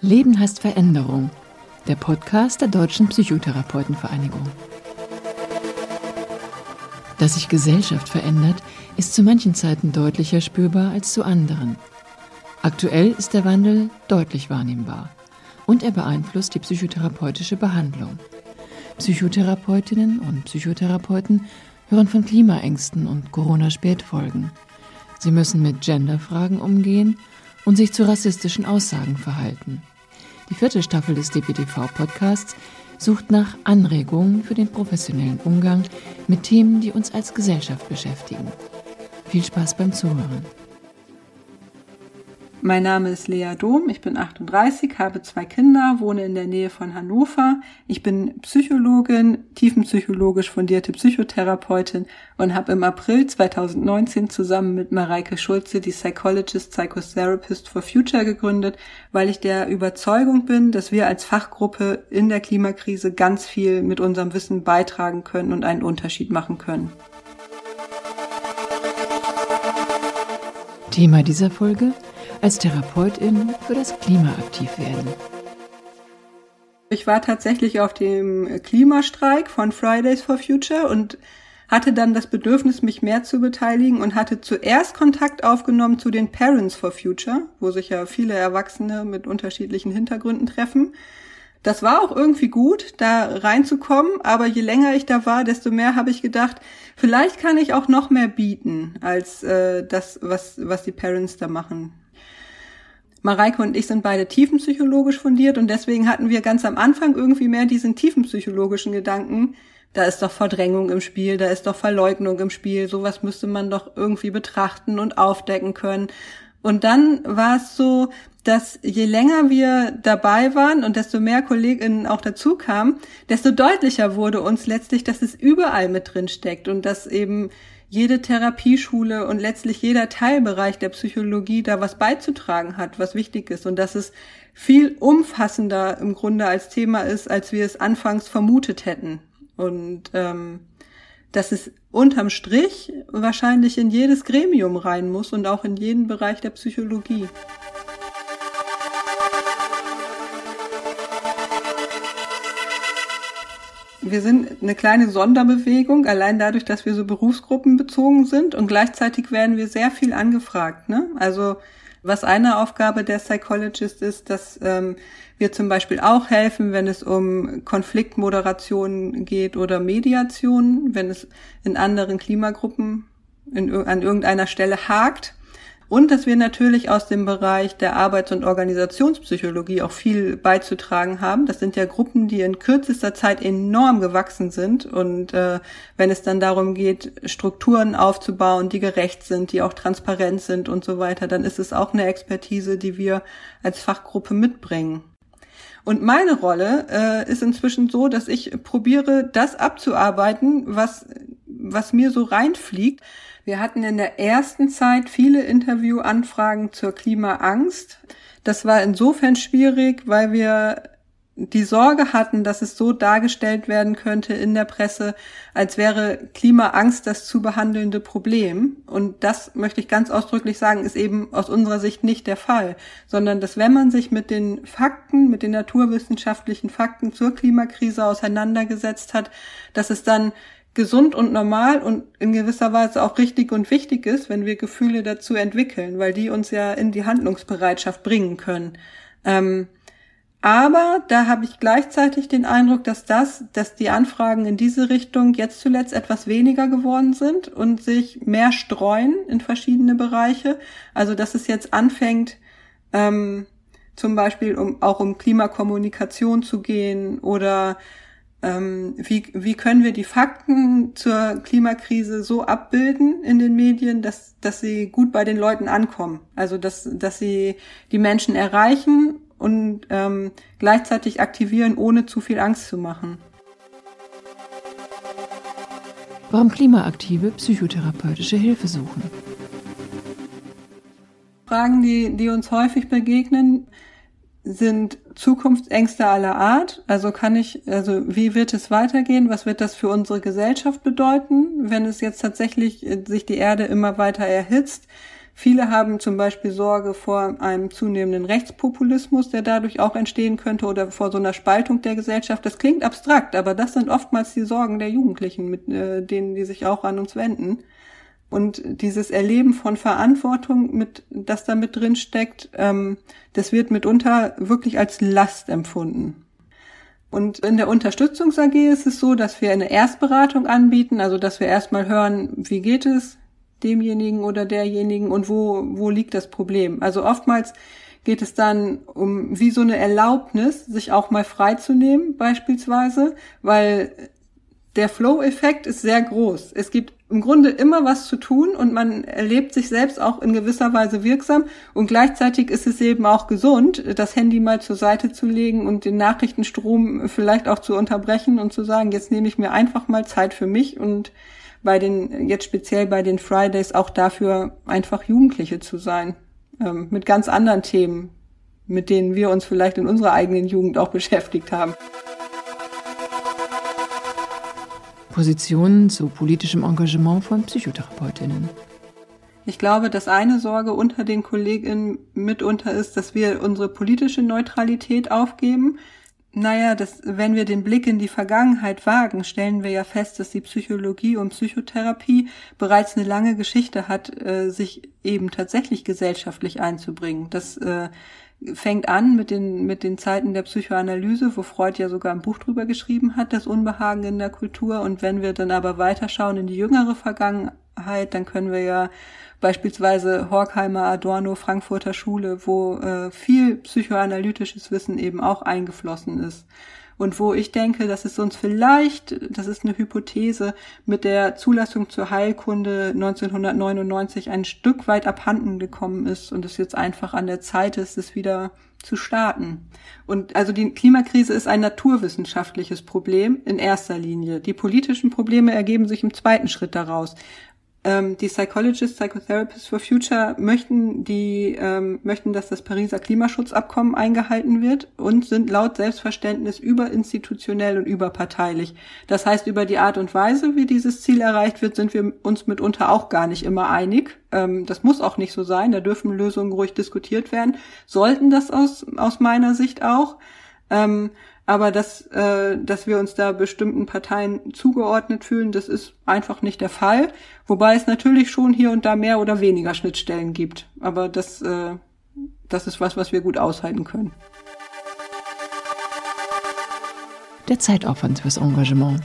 Leben heißt Veränderung, der Podcast der Deutschen Psychotherapeutenvereinigung. Dass sich Gesellschaft verändert, ist zu manchen Zeiten deutlicher spürbar als zu anderen. Aktuell ist der Wandel deutlich wahrnehmbar und er beeinflusst die psychotherapeutische Behandlung. Psychotherapeutinnen und Psychotherapeuten hören von Klimaängsten und Corona-Spätfolgen. Sie müssen mit Genderfragen umgehen und sich zu rassistischen Aussagen verhalten. Die vierte Staffel des DPTV-Podcasts sucht nach Anregungen für den professionellen Umgang mit Themen, die uns als Gesellschaft beschäftigen. Viel Spaß beim Zuhören. Mein Name ist Lea Dom, ich bin 38, habe zwei Kinder, wohne in der Nähe von Hannover. Ich bin Psychologin, tiefenpsychologisch fundierte Psychotherapeutin und habe im April 2019 zusammen mit Mareike Schulze die Psychologist Psychotherapist for Future gegründet, weil ich der Überzeugung bin, dass wir als Fachgruppe in der Klimakrise ganz viel mit unserem Wissen beitragen können und einen Unterschied machen können. Thema dieser Folge – als Therapeutin für das Klima aktiv werden. Ich war tatsächlich auf dem Klimastreik von Fridays for Future und hatte dann das Bedürfnis, mich mehr zu beteiligen und hatte zuerst Kontakt aufgenommen zu den Parents for Future, wo sich ja viele Erwachsene mit unterschiedlichen Hintergründen treffen. Das war auch irgendwie gut, da reinzukommen, aber je länger ich da war, desto mehr habe ich gedacht, vielleicht kann ich auch noch mehr bieten als äh, das, was, was die Parents da machen. Mareike und ich sind beide tiefenpsychologisch fundiert und deswegen hatten wir ganz am Anfang irgendwie mehr diesen tiefenpsychologischen Gedanken, da ist doch Verdrängung im Spiel, da ist doch Verleugnung im Spiel, sowas müsste man doch irgendwie betrachten und aufdecken können. Und dann war es so, dass je länger wir dabei waren und desto mehr Kolleginnen auch dazu kamen, desto deutlicher wurde uns letztlich, dass es überall mit drin steckt und dass eben jede Therapieschule und letztlich jeder Teilbereich der Psychologie da was beizutragen hat, was wichtig ist und dass es viel umfassender im Grunde als Thema ist, als wir es anfangs vermutet hätten. Und ähm, dass es unterm Strich wahrscheinlich in jedes Gremium rein muss und auch in jeden Bereich der Psychologie. Wir sind eine kleine Sonderbewegung, allein dadurch, dass wir so berufsgruppenbezogen sind und gleichzeitig werden wir sehr viel angefragt. Ne? Also was eine Aufgabe der Psychologist ist, dass ähm, wir zum Beispiel auch helfen, wenn es um Konfliktmoderation geht oder Mediation, wenn es in anderen Klimagruppen in, an irgendeiner Stelle hakt. Und dass wir natürlich aus dem Bereich der Arbeits- und Organisationspsychologie auch viel beizutragen haben. Das sind ja Gruppen, die in kürzester Zeit enorm gewachsen sind. Und äh, wenn es dann darum geht, Strukturen aufzubauen, die gerecht sind, die auch transparent sind und so weiter, dann ist es auch eine Expertise, die wir als Fachgruppe mitbringen. Und meine Rolle äh, ist inzwischen so, dass ich probiere, das abzuarbeiten, was, was mir so reinfliegt. Wir hatten in der ersten Zeit viele Interviewanfragen zur Klimaangst. Das war insofern schwierig, weil wir die Sorge hatten, dass es so dargestellt werden könnte in der Presse, als wäre Klimaangst das zu behandelnde Problem. Und das möchte ich ganz ausdrücklich sagen, ist eben aus unserer Sicht nicht der Fall, sondern dass wenn man sich mit den Fakten, mit den naturwissenschaftlichen Fakten zur Klimakrise auseinandergesetzt hat, dass es dann gesund und normal und in gewisser Weise auch richtig und wichtig ist, wenn wir Gefühle dazu entwickeln, weil die uns ja in die Handlungsbereitschaft bringen können. Ähm, aber da habe ich gleichzeitig den Eindruck, dass das, dass die Anfragen in diese Richtung jetzt zuletzt etwas weniger geworden sind und sich mehr streuen in verschiedene Bereiche. Also dass es jetzt anfängt, ähm, zum Beispiel um auch um Klimakommunikation zu gehen oder ähm, wie, wie können wir die Fakten zur Klimakrise so abbilden in den Medien, dass, dass sie gut bei den Leuten ankommen. Also dass, dass sie die Menschen erreichen und ähm, gleichzeitig aktivieren, ohne zu viel Angst zu machen. Warum Klimaaktive psychotherapeutische Hilfe suchen? Fragen, die, die uns häufig begegnen, sind Zukunftsängste aller Art. Also kann ich, also wie wird es weitergehen? Was wird das für unsere Gesellschaft bedeuten, wenn es jetzt tatsächlich äh, sich die Erde immer weiter erhitzt? Viele haben zum Beispiel Sorge vor einem zunehmenden Rechtspopulismus, der dadurch auch entstehen könnte oder vor so einer Spaltung der Gesellschaft. Das klingt abstrakt, aber das sind oftmals die Sorgen der Jugendlichen, mit äh, denen die sich auch an uns wenden. Und dieses Erleben von Verantwortung, mit, das da mit drin steckt, ähm, das wird mitunter wirklich als Last empfunden. Und in der Unterstützungs AG ist es so, dass wir eine Erstberatung anbieten, also dass wir erstmal hören, wie geht es, demjenigen oder derjenigen und wo, wo liegt das Problem. Also oftmals geht es dann um wie so eine Erlaubnis, sich auch mal freizunehmen beispielsweise, weil der Flow-Effekt ist sehr groß. Es gibt im Grunde immer was zu tun und man erlebt sich selbst auch in gewisser Weise wirksam und gleichzeitig ist es eben auch gesund, das Handy mal zur Seite zu legen und den Nachrichtenstrom vielleicht auch zu unterbrechen und zu sagen, jetzt nehme ich mir einfach mal Zeit für mich und bei den, jetzt speziell bei den Fridays auch dafür einfach Jugendliche zu sein. Ähm, mit ganz anderen Themen, mit denen wir uns vielleicht in unserer eigenen Jugend auch beschäftigt haben. Positionen zu politischem Engagement von Psychotherapeutinnen. Ich glaube, dass eine Sorge unter den Kolleginnen mitunter ist, dass wir unsere politische Neutralität aufgeben. Naja, das, wenn wir den Blick in die Vergangenheit wagen, stellen wir ja fest, dass die Psychologie und Psychotherapie bereits eine lange Geschichte hat, äh, sich eben tatsächlich gesellschaftlich einzubringen. Das äh, fängt an mit den, mit den Zeiten der Psychoanalyse, wo Freud ja sogar ein Buch drüber geschrieben hat, das Unbehagen in der Kultur. Und wenn wir dann aber weiterschauen in die jüngere Vergangenheit, dann können wir ja beispielsweise Horkheimer, Adorno, Frankfurter Schule, wo äh, viel psychoanalytisches Wissen eben auch eingeflossen ist. Und wo ich denke, dass es uns vielleicht, das ist eine Hypothese, mit der Zulassung zur Heilkunde 1999 ein Stück weit abhanden gekommen ist und es jetzt einfach an der Zeit ist, es wieder zu starten. Und also die Klimakrise ist ein naturwissenschaftliches Problem in erster Linie. Die politischen Probleme ergeben sich im zweiten Schritt daraus ähm, die Psychologists, Psychotherapists for Future möchten die ähm, möchten, dass das Pariser Klimaschutzabkommen eingehalten wird und sind laut Selbstverständnis überinstitutionell und überparteilich. Das heißt, über die Art und Weise, wie dieses Ziel erreicht wird, sind wir uns mitunter auch gar nicht immer einig. Ähm, das muss auch nicht so sein. Da dürfen Lösungen ruhig diskutiert werden. Sollten das aus aus meiner Sicht auch. Ähm, aber dass, äh, dass wir uns da bestimmten Parteien zugeordnet fühlen, das ist einfach nicht der Fall. Wobei es natürlich schon hier und da mehr oder weniger Schnittstellen gibt. Aber das, äh, das ist was, was wir gut aushalten können. Der Zeitaufwand fürs Engagement.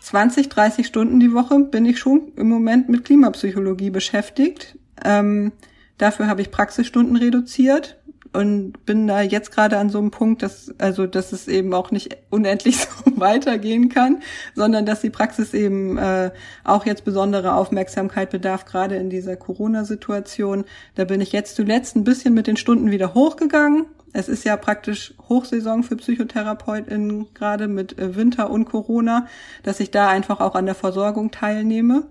20, 30 Stunden die Woche bin ich schon im Moment mit Klimapsychologie beschäftigt. Ähm, dafür habe ich Praxisstunden reduziert und bin da jetzt gerade an so einem Punkt, dass also dass es eben auch nicht unendlich so weitergehen kann, sondern dass die Praxis eben äh, auch jetzt besondere Aufmerksamkeit bedarf, gerade in dieser Corona-Situation. Da bin ich jetzt zuletzt ein bisschen mit den Stunden wieder hochgegangen. Es ist ja praktisch Hochsaison für PsychotherapeutInnen, gerade mit äh, Winter und Corona, dass ich da einfach auch an der Versorgung teilnehme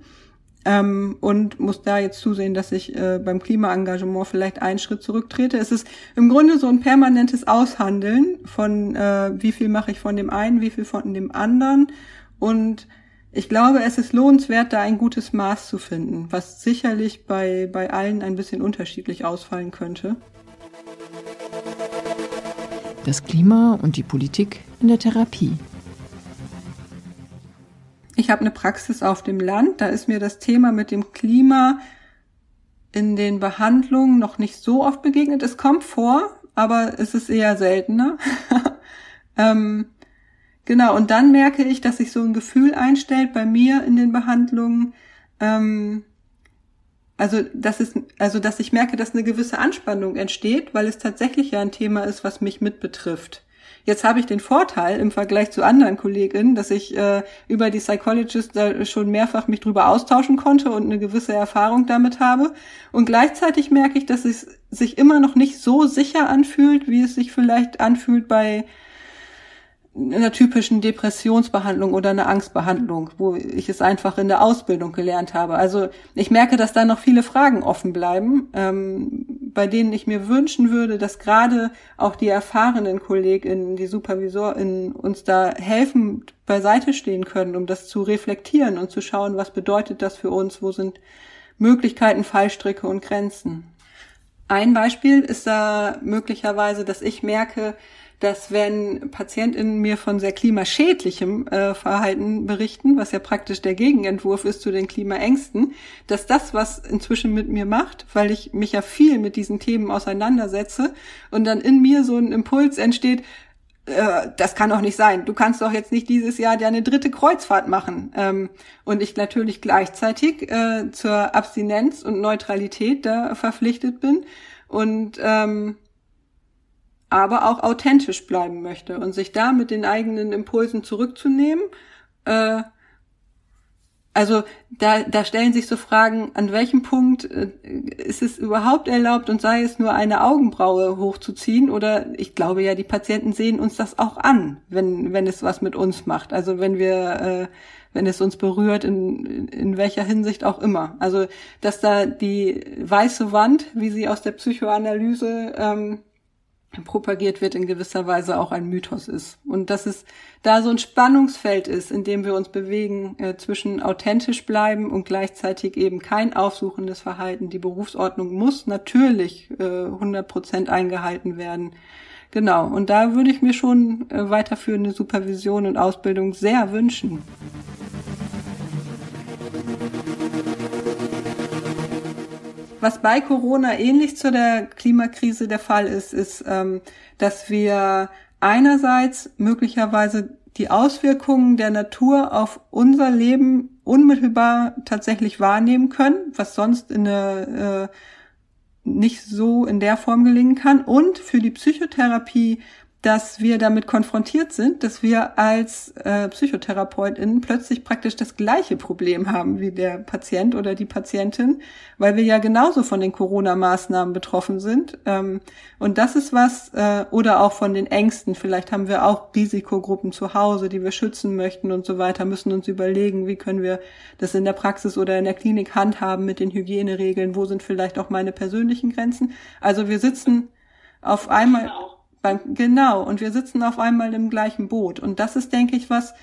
ähm, und muss da jetzt zusehen, dass ich äh, beim Klimaengagement vielleicht einen Schritt zurücktrete. Es ist im Grunde so ein permanentes Aushandeln von äh, wie viel mache ich von dem einen, wie viel von dem anderen und ich glaube, es ist lohnenswert, da ein gutes Maß zu finden, was sicherlich bei, bei allen ein bisschen unterschiedlich ausfallen könnte. Das Klima und die Politik in der Therapie. Ich habe eine Praxis auf dem Land, da ist mir das Thema mit dem Klima in den Behandlungen noch nicht so oft begegnet. Es kommt vor, aber es ist eher seltener. ähm, genau, und dann merke ich, dass sich so ein Gefühl einstellt bei mir in den Behandlungen. Ähm, also, dass es, also, dass ich merke, dass eine gewisse Anspannung entsteht, weil es tatsächlich ja ein Thema ist, was mich mit betrifft. Jetzt habe ich den Vorteil im Vergleich zu anderen Kolleginnen, dass ich äh, über die Psychologist da schon mehrfach mich drüber austauschen konnte und eine gewisse Erfahrung damit habe. Und gleichzeitig merke ich, dass es sich immer noch nicht so sicher anfühlt, wie es sich vielleicht anfühlt bei einer typischen Depressionsbehandlung oder einer Angstbehandlung, wo ich es einfach in der Ausbildung gelernt habe. Also ich merke, dass da noch viele Fragen offen bleiben, ähm, bei denen ich mir wünschen würde, dass gerade auch die erfahrenen KollegInnen, die SupervisorInnen uns da helfen, beiseite stehen können, um das zu reflektieren und zu schauen, was bedeutet das für uns, wo sind Möglichkeiten, Fallstricke und Grenzen. Ein Beispiel ist da möglicherweise, dass ich merke, dass wenn PatientInnen mir von sehr klimaschädlichem äh, Verhalten berichten, was ja praktisch der Gegenentwurf ist zu den Klimaängsten, dass das was inzwischen mit mir macht, weil ich mich ja viel mit diesen Themen auseinandersetze und dann in mir so ein Impuls entsteht, äh, das kann doch nicht sein. Du kannst doch jetzt nicht dieses Jahr deine dritte Kreuzfahrt machen. Ähm, und ich natürlich gleichzeitig äh, zur Abstinenz und Neutralität da verpflichtet bin und ähm, aber auch authentisch bleiben möchte und sich da mit den eigenen Impulsen zurückzunehmen. Äh, also da, da stellen sich so Fragen, an welchem Punkt äh, ist es überhaupt erlaubt und sei es nur eine Augenbraue hochzuziehen oder ich glaube ja, die Patienten sehen uns das auch an, wenn, wenn es was mit uns macht. Also wenn wir, äh, wenn es uns berührt, in, in welcher Hinsicht auch immer. Also dass da die weiße Wand, wie sie aus der Psychoanalyse ähm, propagiert wird, in gewisser Weise auch ein Mythos ist. Und dass es da so ein Spannungsfeld ist, in dem wir uns bewegen, äh, zwischen authentisch bleiben und gleichzeitig eben kein aufsuchendes Verhalten. Die Berufsordnung muss natürlich äh, 100 Prozent eingehalten werden. Genau. Und da würde ich mir schon äh, weiterführende Supervision und Ausbildung sehr wünschen. Was bei Corona ähnlich zu der Klimakrise der Fall ist, ist, ähm, dass wir einerseits möglicherweise die Auswirkungen der Natur auf unser Leben unmittelbar tatsächlich wahrnehmen können, was sonst in der äh, nicht so in der Form gelingen kann. Und für die Psychotherapie dass wir damit konfrontiert sind, dass wir als äh, PsychotherapeutInnen plötzlich praktisch das gleiche Problem haben wie der Patient oder die Patientin, weil wir ja genauso von den Corona-Maßnahmen betroffen sind. Ähm, und das ist was, äh, oder auch von den Ängsten. Vielleicht haben wir auch Risikogruppen zu Hause, die wir schützen möchten und so weiter, müssen uns überlegen, wie können wir das in der Praxis oder in der Klinik handhaben mit den Hygieneregeln, wo sind vielleicht auch meine persönlichen Grenzen. Also wir sitzen auf einmal beim, genau, und wir sitzen auf einmal im gleichen Boot. Und das ist, denke ich, was,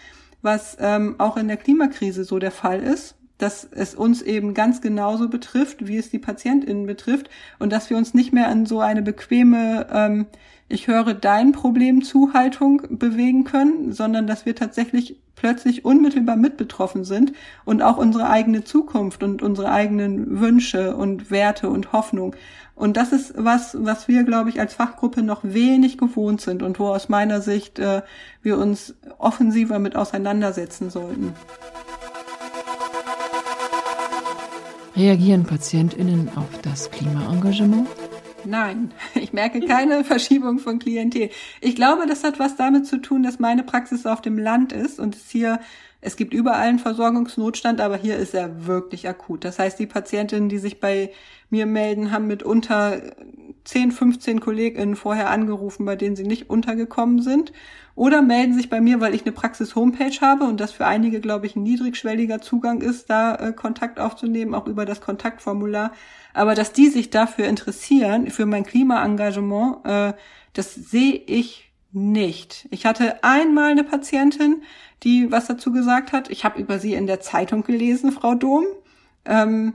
was ähm, auch in der Klimakrise so der Fall ist, dass es uns eben ganz genauso betrifft, wie es die PatientInnen betrifft und dass wir uns nicht mehr an so eine bequeme ähm, ich höre dein Problem Zuhaltung bewegen können, sondern dass wir tatsächlich plötzlich unmittelbar mit betroffen sind und auch unsere eigene Zukunft und unsere eigenen Wünsche und Werte und Hoffnung. Und das ist was, was wir, glaube ich, als Fachgruppe noch wenig gewohnt sind und wo aus meiner Sicht äh, wir uns offensiver mit auseinandersetzen sollten. Reagieren PatientInnen auf das Klimaengagement? Nein, ich merke keine Verschiebung von Klientel. Ich glaube, das hat was damit zu tun, dass meine Praxis auf dem Land ist und es hier, es gibt überall einen Versorgungsnotstand, aber hier ist er wirklich akut. Das heißt, die Patientinnen, die sich bei mir melden, haben mitunter 10, 15 KollegInnen vorher angerufen, bei denen sie nicht untergekommen sind. Oder melden sich bei mir, weil ich eine Praxis-Homepage habe und das für einige, glaube ich, ein niedrigschwelliger Zugang ist, da äh, Kontakt aufzunehmen, auch über das Kontaktformular. Aber dass die sich dafür interessieren, für mein Klimaengagement, äh, das sehe ich nicht. Ich hatte einmal eine Patientin, die was dazu gesagt hat. Ich habe über sie in der Zeitung gelesen, Frau Dom. Ähm,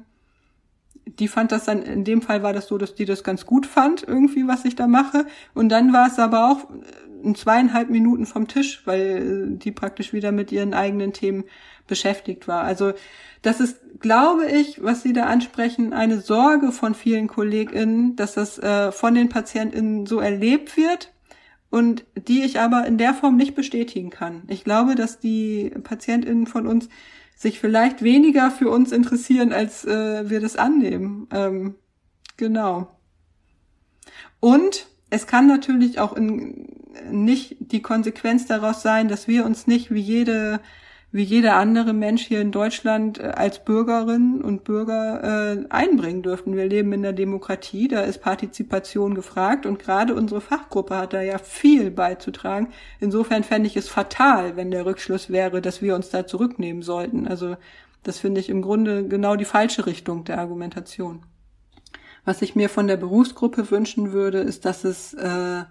die fand das dann, in dem Fall war das so, dass die das ganz gut fand, irgendwie, was ich da mache. Und dann war es aber auch in zweieinhalb Minuten vom Tisch, weil die praktisch wieder mit ihren eigenen Themen beschäftigt war. Also das ist, glaube ich, was Sie da ansprechen, eine Sorge von vielen KollegInnen, dass das äh, von den PatientInnen so erlebt wird und die ich aber in der Form nicht bestätigen kann. Ich glaube, dass die PatientInnen von uns sich vielleicht weniger für uns interessieren, als äh, wir das annehmen. Ähm, genau. Und es kann natürlich auch in, nicht die Konsequenz daraus sein, dass wir uns nicht wie jede wie jeder andere Mensch hier in Deutschland äh, als Bürgerinnen und Bürger äh, einbringen dürfen. Wir leben in der Demokratie, da ist Partizipation gefragt und gerade unsere Fachgruppe hat da ja viel beizutragen. Insofern fände ich es fatal, wenn der Rückschluss wäre, dass wir uns da zurücknehmen sollten. Also das finde ich im Grunde genau die falsche Richtung der Argumentation. Was ich mir von der Berufsgruppe wünschen würde, ist, dass es äh,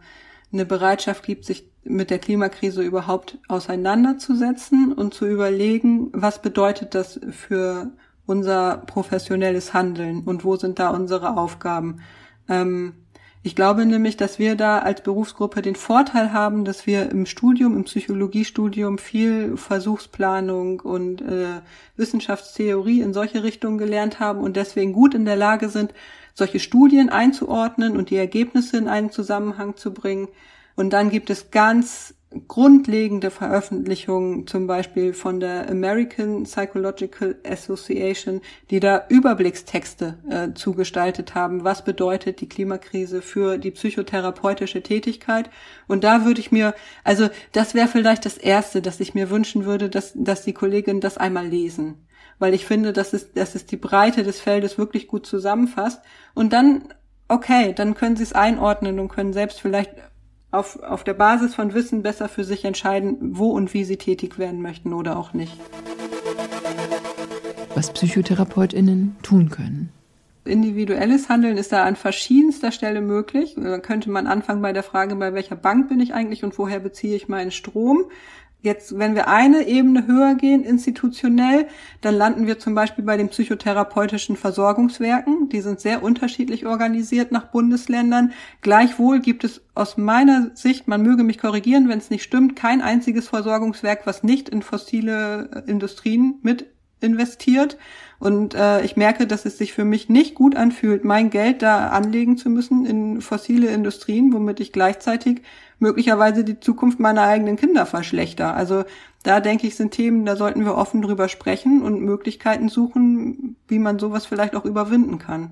eine Bereitschaft gibt, sich mit der Klimakrise überhaupt auseinanderzusetzen und zu überlegen, was bedeutet das für unser professionelles Handeln und wo sind da unsere Aufgaben. Ähm, ich glaube nämlich, dass wir da als Berufsgruppe den Vorteil haben, dass wir im Studium, im Psychologiestudium viel Versuchsplanung und äh, Wissenschaftstheorie in solche Richtungen gelernt haben und deswegen gut in der Lage sind, solche Studien einzuordnen und die Ergebnisse in einen Zusammenhang zu bringen. Und dann gibt es ganz grundlegende Veröffentlichungen, zum Beispiel von der American Psychological Association, die da Überblickstexte äh, zugestaltet haben. Was bedeutet die Klimakrise für die psychotherapeutische Tätigkeit? Und da würde ich mir, also das wäre vielleicht das Erste, dass ich mir wünschen würde, dass, dass die Kolleginnen das einmal lesen. Weil ich finde, dass es, dass es die Breite des Feldes wirklich gut zusammenfasst. Und dann, okay, dann können sie es einordnen und können selbst vielleicht auf, auf der Basis von Wissen besser für sich entscheiden, wo und wie sie tätig werden möchten oder auch nicht. Was PsychotherapeutInnen tun können. Individuelles Handeln ist da an verschiedenster Stelle möglich. Da könnte man anfangen bei der Frage, bei welcher Bank bin ich eigentlich und woher beziehe ich meinen Strom. Jetzt, wenn wir eine Ebene höher gehen, institutionell, dann landen wir zum Beispiel bei den psychotherapeutischen Versorgungswerken. Die sind sehr unterschiedlich organisiert nach Bundesländern. Gleichwohl gibt es aus meiner Sicht, man möge mich korrigieren, wenn es nicht stimmt, kein einziges Versorgungswerk, was nicht in fossile Industrien mit investiert. Und äh, ich merke, dass es sich für mich nicht gut anfühlt, mein Geld da anlegen zu müssen in fossile Industrien, womit ich gleichzeitig möglicherweise die Zukunft meiner eigenen Kinder verschlechter. Also da denke ich, sind Themen, da sollten wir offen drüber sprechen und Möglichkeiten suchen, wie man sowas vielleicht auch überwinden kann.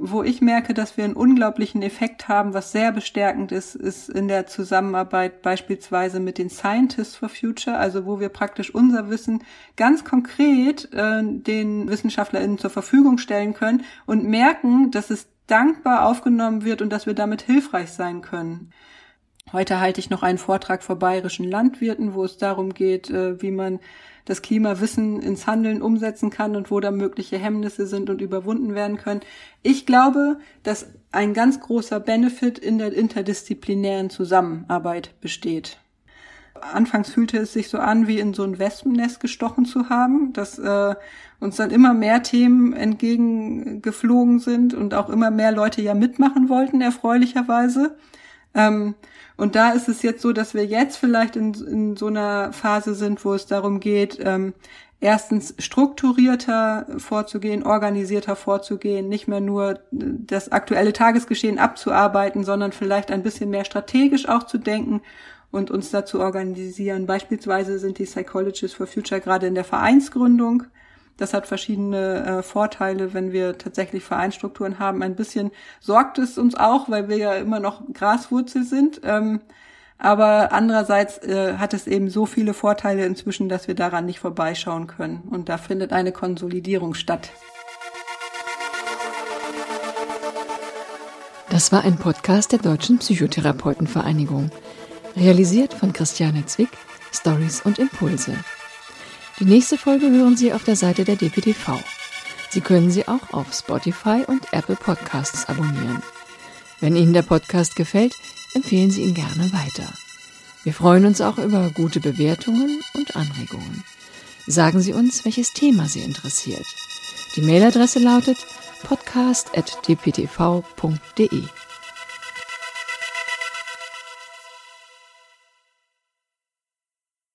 Wo ich merke, dass wir einen unglaublichen Effekt haben, was sehr bestärkend ist, ist in der Zusammenarbeit beispielsweise mit den Scientists for Future, also wo wir praktisch unser Wissen ganz konkret äh, den WissenschaftlerInnen zur Verfügung stellen können und merken, dass es dankbar aufgenommen wird und dass wir damit hilfreich sein können. Heute halte ich noch einen Vortrag vor bayerischen Landwirten, wo es darum geht, äh, wie man das Klimawissen ins Handeln umsetzen kann und wo da mögliche Hemmnisse sind und überwunden werden können. Ich glaube, dass ein ganz großer Benefit in der interdisziplinären Zusammenarbeit besteht. Anfangs fühlte es sich so an, wie in so ein Wespennest gestochen zu haben, dass äh, uns dann immer mehr Themen entgegengeflogen sind und auch immer mehr Leute ja mitmachen wollten, erfreulicherweise. Ähm, und da ist es jetzt so, dass wir jetzt vielleicht in, in so einer Phase sind, wo es darum geht, ähm, erstens strukturierter vorzugehen, organisierter vorzugehen, nicht mehr nur das aktuelle Tagesgeschehen abzuarbeiten, sondern vielleicht ein bisschen mehr strategisch auch zu denken und uns dazu organisieren. Beispielsweise sind die Psychologists for Future gerade in der Vereinsgründung. Das hat verschiedene äh, Vorteile, wenn wir tatsächlich Vereinsstrukturen haben. Ein bisschen sorgt es uns auch, weil wir ja immer noch Graswurzel sind. Ähm, aber andererseits äh, hat es eben so viele Vorteile inzwischen, dass wir daran nicht vorbeischauen können. Und da findet eine Konsolidierung statt. Das war ein Podcast der Deutschen Psychotherapeutenvereinigung. Realisiert von Christiane Zwick, Stories und Impulse. Die nächste Folge hören Sie auf der Seite der DPTV. Sie können sie auch auf Spotify und Apple Podcasts abonnieren. Wenn Ihnen der Podcast gefällt, empfehlen Sie ihn gerne weiter. Wir freuen uns auch über gute Bewertungen und Anregungen. Sagen Sie uns, welches Thema Sie interessiert. Die Mailadresse lautet podcast.dptv.de.